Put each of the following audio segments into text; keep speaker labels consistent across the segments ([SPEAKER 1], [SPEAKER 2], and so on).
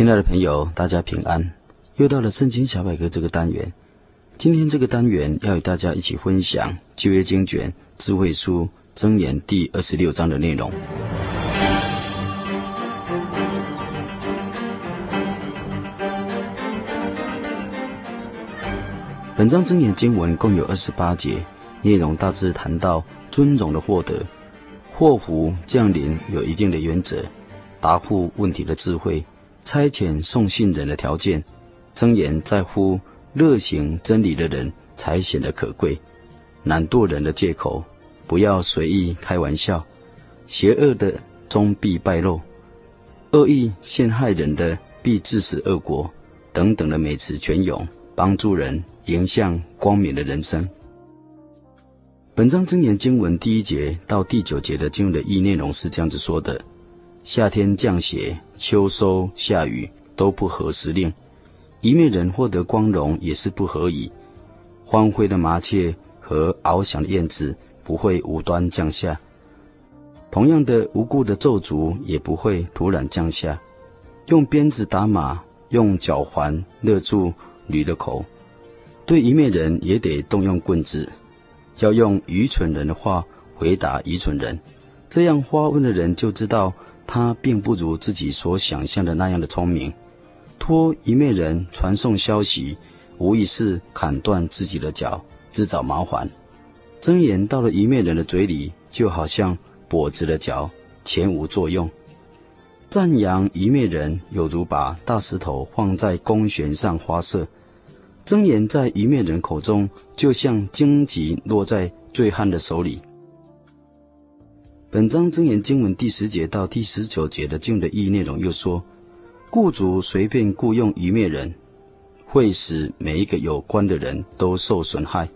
[SPEAKER 1] 亲爱的朋友，大家平安！又到了圣经小百科这个单元。今天这个单元要与大家一起分享旧约经卷智慧书箴言第二十六章的内容。本章箴言经文共有二十八节，内容大致谈到尊荣的获得、祸福降临有一定的原则、答复问题的智慧。差遣送信人的条件，箴言在乎热行真理的人才显得可贵。懒惰人的借口，不要随意开玩笑。邪恶的终必败露，恶意陷害人的必致死恶果。等等的美词泉涌，帮助人迎向光明的人生。本章真言经文第一节到第九节的经文的意内容是这样子说的。夏天降雪，秋收下雨，都不合时令。一面人获得光荣也是不合宜。欢飞的麻雀和翱翔的燕子不会无端降下。同样的无故的咒诅也不会突然降下。用鞭子打马，用脚环勒住驴的口。对一面人也得动用棍子。要用愚蠢人的话回答愚蠢人，这样发问的人就知道。他并不如自己所想象的那样的聪明，托一面人传送消息，无疑是砍断自己的脚，自找麻烦。真言到了一面人的嘴里，就好像跛子的脚，全无作用。赞扬一面人，有如把大石头放在弓弦上发射。真言在一面人口中，就像荆棘落在醉汉的手里。本章真言经文第十节到第十九节的经文的意义内容又说：雇主随便雇佣愚昧人，会使每一个有关的人都受损害。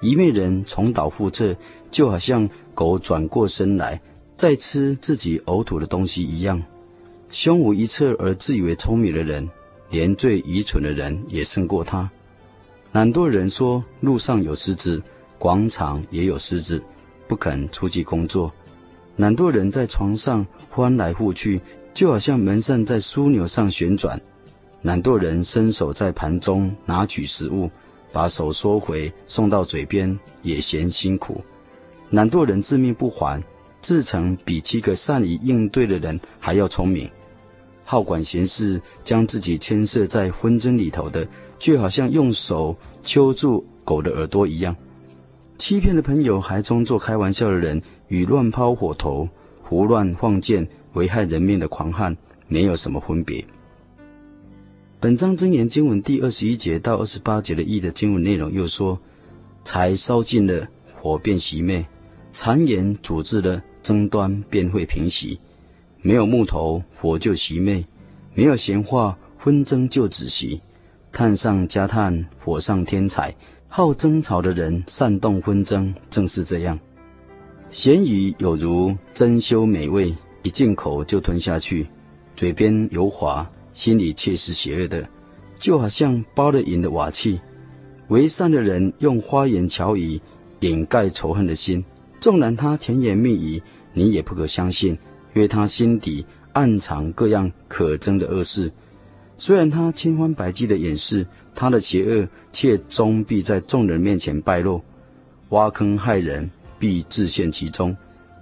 [SPEAKER 1] 愚昧人重蹈覆辙，就好像狗转过身来再吃自己呕吐的东西一样。胸无一策而自以为聪明的人，连最愚蠢的人也胜过他。懒惰人说：路上有狮子，广场也有狮子，不肯出去工作。懒惰人在床上翻来覆去，就好像门扇在枢纽上旋转。懒惰人伸手在盘中拿取食物，把手收回送到嘴边，也嫌辛苦。懒惰人自命不凡，自成比七个善于应对的人还要聪明。好管闲事，将自己牵涉在纷争里头的，就好像用手揪住狗的耳朵一样。欺骗的朋友还装作开玩笑的人，与乱抛火头、胡乱放箭、危害人命的狂汉没有什么分别。本章真言经文第二十一节到二十八节的义的经文内容又说：柴烧尽了，火便熄灭；谗言阻滞了，争端便会平息。没有木头，火就熄灭；没有闲话，纷争就止息。炭上加炭，火上添柴。好争吵的人煽动纷争，正是这样。咸鱼有如珍馐美味，一进口就吞下去，嘴边油滑，心里却是邪恶的，就好像包了银的瓦器。为善的人用花言巧语掩盖仇恨的心，纵然他甜言蜜语，你也不可相信，因为他心底暗藏各样可憎的恶事。虽然他千方百计的掩饰。他的邪恶，却终必在众人面前败露；挖坑害人，必自陷其中；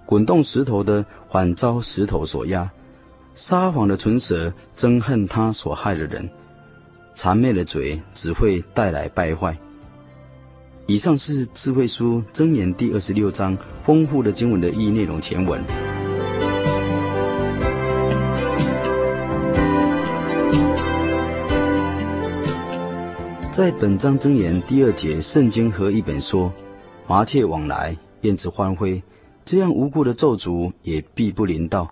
[SPEAKER 1] 滚动石头的，反遭石头所压；撒谎的唇舌，憎恨他所害的人；谄媚的嘴，只会带来败坏。以上是智慧书箴言第二十六章丰富的经文的意义内容全文。在本章箴言第二节，圣经和一本说：“麻雀往来，燕子欢飞，这样无故的咒诅也必不临到。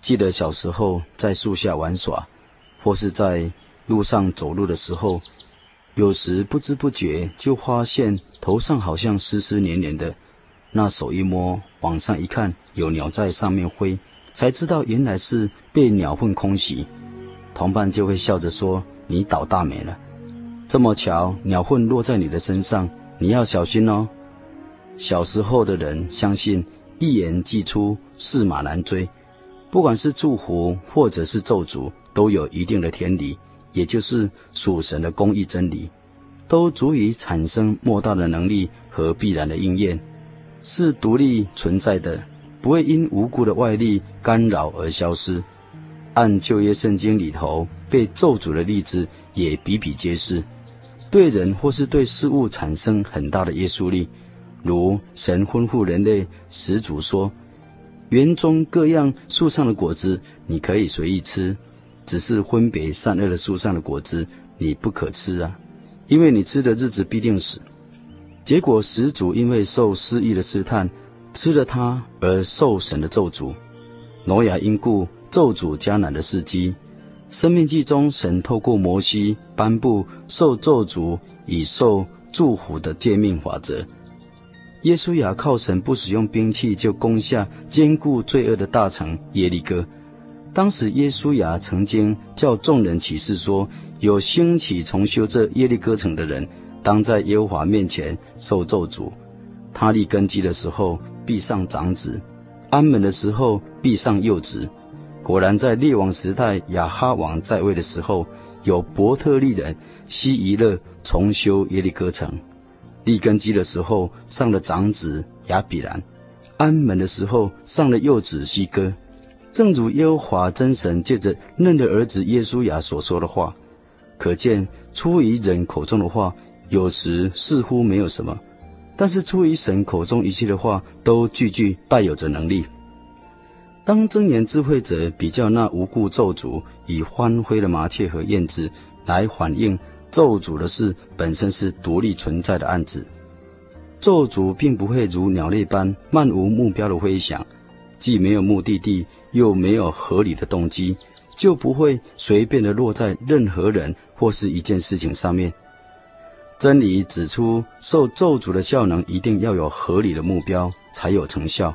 [SPEAKER 1] 记得小时候在树下玩耍，或是在路上走路的时候，有时不知不觉就发现头上好像湿湿黏黏的，那手一摸，往上一看，有鸟在上面飞，才知道原来是被鸟粪空袭。同伴就会笑着说：“你倒大霉了，这么巧，鸟粪落在你的身上，你要小心哦。”小时候的人相信一言既出，驷马难追。不管是祝福或者是咒诅，都有一定的天理，也就是属神的公义真理，都足以产生莫大的能力和必然的应验，是独立存在的，不会因无故的外力干扰而消失。按旧约圣经里头被咒诅的例子也比比皆是，对人或是对事物产生很大的约束力，如神吩咐人类始祖说。园中各样树上的果子，你可以随意吃，只是分别善恶的树上的果子，你不可吃啊，因为你吃的日子必定死。结果始祖因为受私欲的试探，吃了它而受神的咒诅。挪亚因故咒诅迦南的世基。生命记中，神透过摩西颁布受咒诅与受祝福的诫命法则。耶稣亚靠神不使用兵器就攻下坚固罪恶的大城耶利哥。当时耶稣亚曾经叫众人起誓说：有兴起重修这耶利哥城的人，当在耶和华面前受咒诅。他立根基的时候必上长子，安门的时候必上幼子。果然，在列王时代亚哈王在位的时候，有伯特利人西珥勒重修耶利哥城。立根基的时候上了长子亚比兰，安门的时候上了幼子西哥，正如耶和华真神借着嫩的儿子耶稣雅所说的话，可见出于人口中的话，有时似乎没有什么，但是出于神口中一切的话，都句句带有着能力。当真言智慧者比较那无故咒诅以欢飞的麻雀和燕子来反映。咒诅的事本身是独立存在的案子，咒诅并不会如鸟类般漫无目标的飞翔，既没有目的地，又没有合理的动机，就不会随便的落在任何人或是一件事情上面。真理指出，受咒诅的效能一定要有合理的目标，才有成效。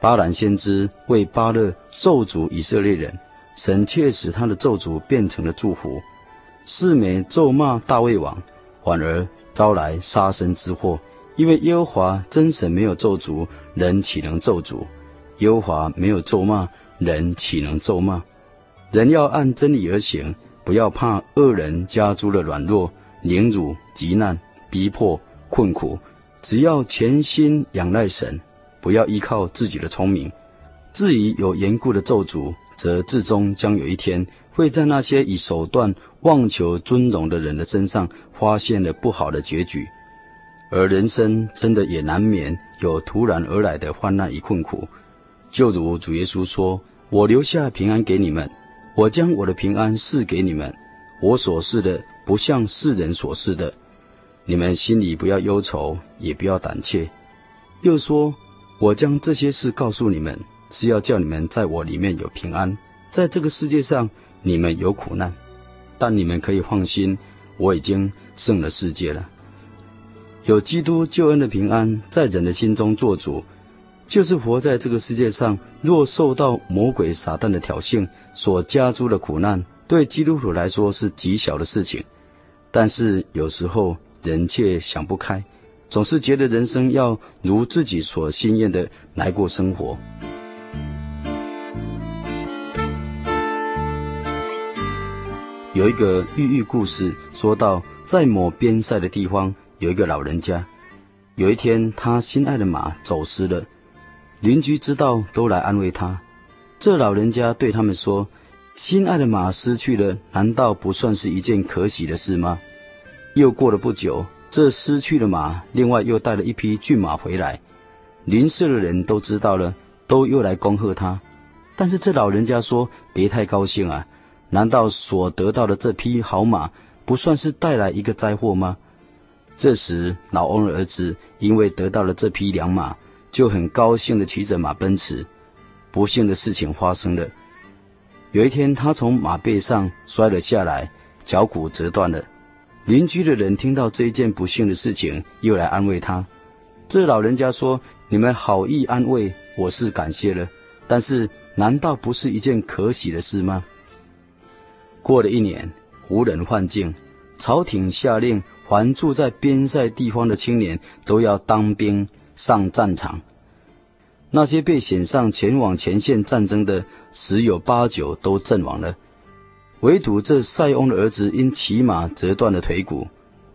[SPEAKER 1] 巴兰先知为巴勒咒诅以色列人，神却使他的咒诅变成了祝福。示每咒骂大卫王，反而招来杀身之祸。因为耶和华真神没有咒诅，人岂能咒诅？耶和华没有咒骂，人岂能咒骂？人要按真理而行，不要怕恶人加诸的软弱、凌辱、急难、逼迫、困苦，只要全心仰赖神，不要依靠自己的聪明。至于有缘故的咒诅，则至终将有一天。会在那些以手段妄求尊荣的人的身上发现了不好的结局，而人生真的也难免有突然而来的患难与困苦。就如主耶稣说：“我留下平安给你们，我将我的平安赐给你们。我所赐的不像世人所赐的，你们心里不要忧愁，也不要胆怯。”又说：“我将这些事告诉你们，是要叫你们在我里面有平安，在这个世界上。”你们有苦难，但你们可以放心，我已经胜了世界了。有基督救恩的平安在人的心中做主，就是活在这个世界上。若受到魔鬼撒旦的挑衅所加诸的苦难，对基督徒来说是极小的事情。但是有时候人却想不开，总是觉得人生要如自己所心愿的来过生活。有一个寓喻故事，说到在某边塞的地方，有一个老人家。有一天，他心爱的马走失了，邻居知道都来安慰他。这老人家对他们说：“心爱的马失去了，难道不算是一件可喜的事吗？”又过了不久，这失去的马另外又带了一匹骏马回来，邻舍的人都知道了，都又来恭贺他。但是这老人家说：“别太高兴啊。”难道所得到的这匹好马不算是带来一个灾祸吗？这时，老翁的儿子因为得到了这匹良马，就很高兴地骑着马奔驰。不幸的事情发生了，有一天，他从马背上摔了下来，脚骨折断了。邻居的人听到这一件不幸的事情，又来安慰他。这老人家说：“你们好意安慰，我是感谢了。但是，难道不是一件可喜的事吗？”过了一年，胡人换境，朝廷下令，凡住在边塞地方的青年都要当兵上战场。那些被选上前往前线战争的，十有八九都阵亡了。唯独这塞翁的儿子因骑马折断了腿骨，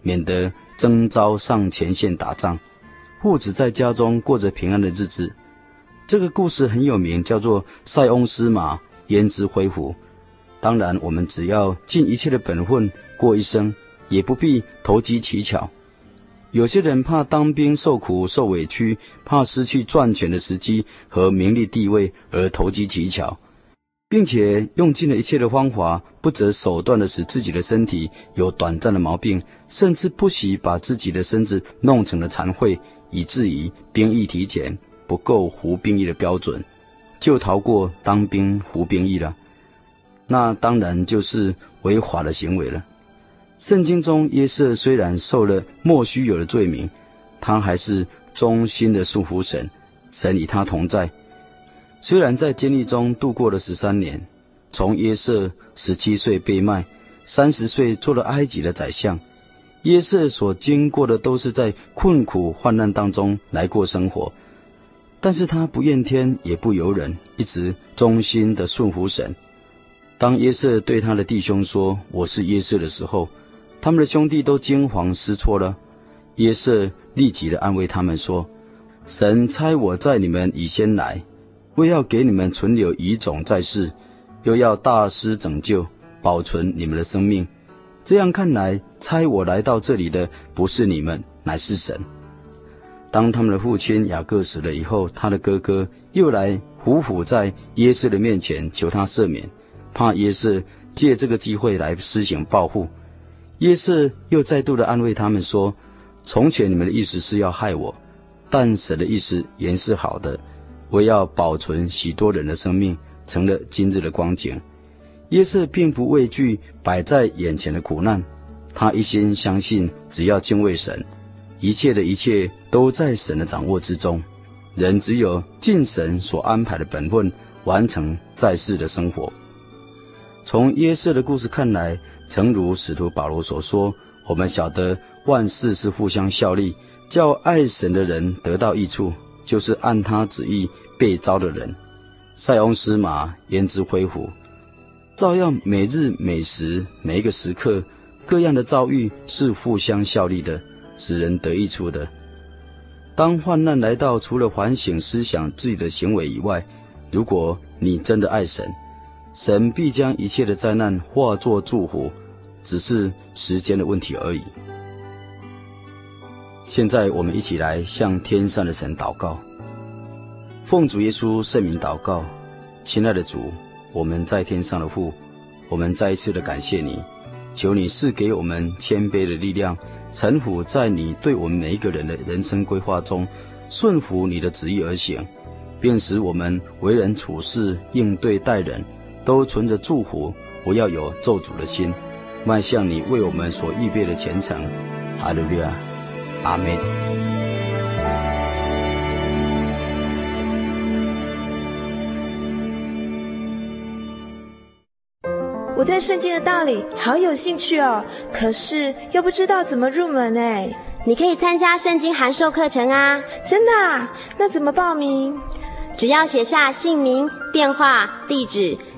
[SPEAKER 1] 免得征召上前线打仗，父子在家中过着平安的日子。这个故事很有名，叫做“塞翁失马，焉知非福”。当然，我们只要尽一切的本分过一生，也不必投机取巧。有些人怕当兵受苦受委屈，怕失去赚钱的时机和名利地位而投机取巧。并且用尽了一切的方法，不择手段的使自己的身体有短暂的毛病，甚至不惜把自己的身子弄成了残废，以至于兵役体检不够服兵役的标准，就逃过当兵服兵役了。那当然就是违法的行为了。圣经中约瑟虽然受了莫须有的罪名，他还是忠心的顺服神，神与他同在。虽然在监狱中度过了十三年，从约瑟十七岁被卖，三十岁做了埃及的宰相，约瑟所经过的都是在困苦患难当中来过生活，但是他不怨天也不尤人，一直忠心的顺服神。当约瑟对他的弟兄说：“我是约瑟”的时候，他们的兄弟都惊慌失措了。约瑟立即的安慰他们说：“神差我在你们以先来。”为要给你们存留遗种在世，又要大施拯救，保存你们的生命。这样看来，差我来到这里的不是你们，乃是神。当他们的父亲雅各死了以后，他的哥哥又来匍匐在约瑟的面前求他赦免，怕约瑟借这个机会来施行报复。约瑟又再度的安慰他们说：“从前你们的意思是要害我，但神的意思原是好的。”我要保存许多人的生命，成了今日的光景。约瑟并不畏惧摆在眼前的苦难，他一心相信，只要敬畏神，一切的一切都在神的掌握之中。人只有尽神所安排的本分，完成在世的生活。从约瑟的故事看来，诚如使徒保罗所说：“我们晓得万事是互相效力，叫爱神的人得到益处。”就是按他旨意被招的人，塞翁失马，焉知非福？照样每日每时每一个时刻，各样的遭遇是互相效力的，使人得益处的。当患难来到，除了反省思想自己的行为以外，如果你真的爱神，神必将一切的灾难化作祝福，只是时间的问题而已。现在我们一起来向天上的神祷告，奉主耶稣圣名祷告，亲爱的主，我们在天上的父，我们再一次的感谢你，求你赐给我们谦卑的力量，臣服在你对我们每一个人的人生规划中，顺服你的旨意而行，便使我们为人处事、应对待人，都存着祝福，不要有咒诅的心，迈向你为我们所预备的前程。哈利路亚。阿门。
[SPEAKER 2] 我对圣经的道理好有兴趣哦，可是又不知道怎么入门哎。
[SPEAKER 3] 你可以参加圣经函授课程啊！
[SPEAKER 2] 真的啊？那怎么报名？
[SPEAKER 3] 只要写下姓名、电话、地址，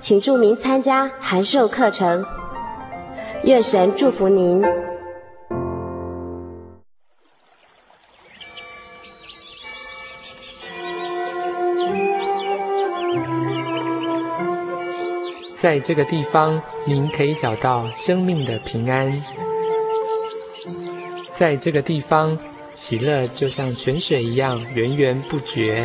[SPEAKER 3] 请注明参加函授课程。愿神祝福您。
[SPEAKER 4] 在这个地方，您可以找到生命的平安。在这个地方，喜乐就像泉水一样源源不绝。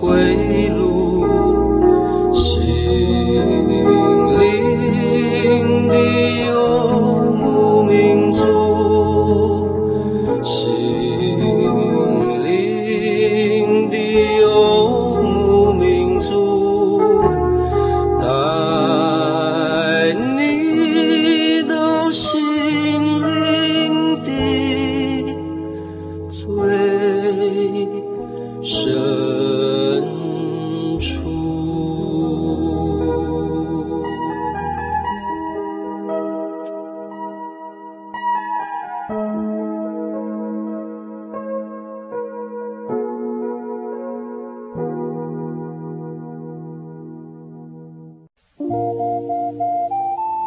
[SPEAKER 4] 回忆。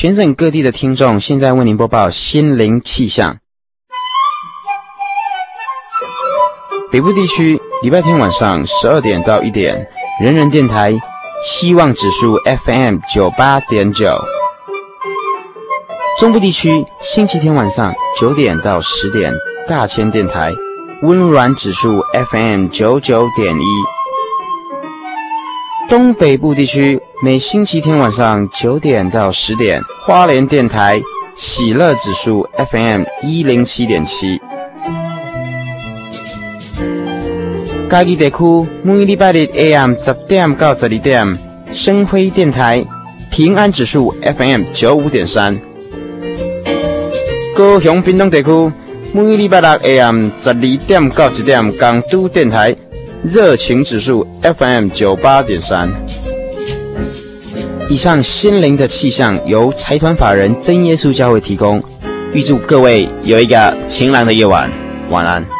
[SPEAKER 5] 全省各地的听众，现在为您播报心灵气象。北部地区礼拜天晚上十二点到一点，人人电台希望指数 FM 九八点九。中部地区星期天晚上九点到十点，大千电台温暖指数 FM 九九点一。东北部地区。每星期天晚上九点到十点，花莲电台喜乐指数 FM 一零七点七。嘉义地区每礼拜日 AM 十点到十二点，生辉电台平安指数 FM 九五点三。高雄屏东地区每礼拜六 AM 十二点到一点，港都电台热情指数 FM 九八点三。以上心灵的气象由财团法人真耶稣教会提供，预祝各位有一个晴朗的夜晚，晚安。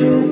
[SPEAKER 6] you.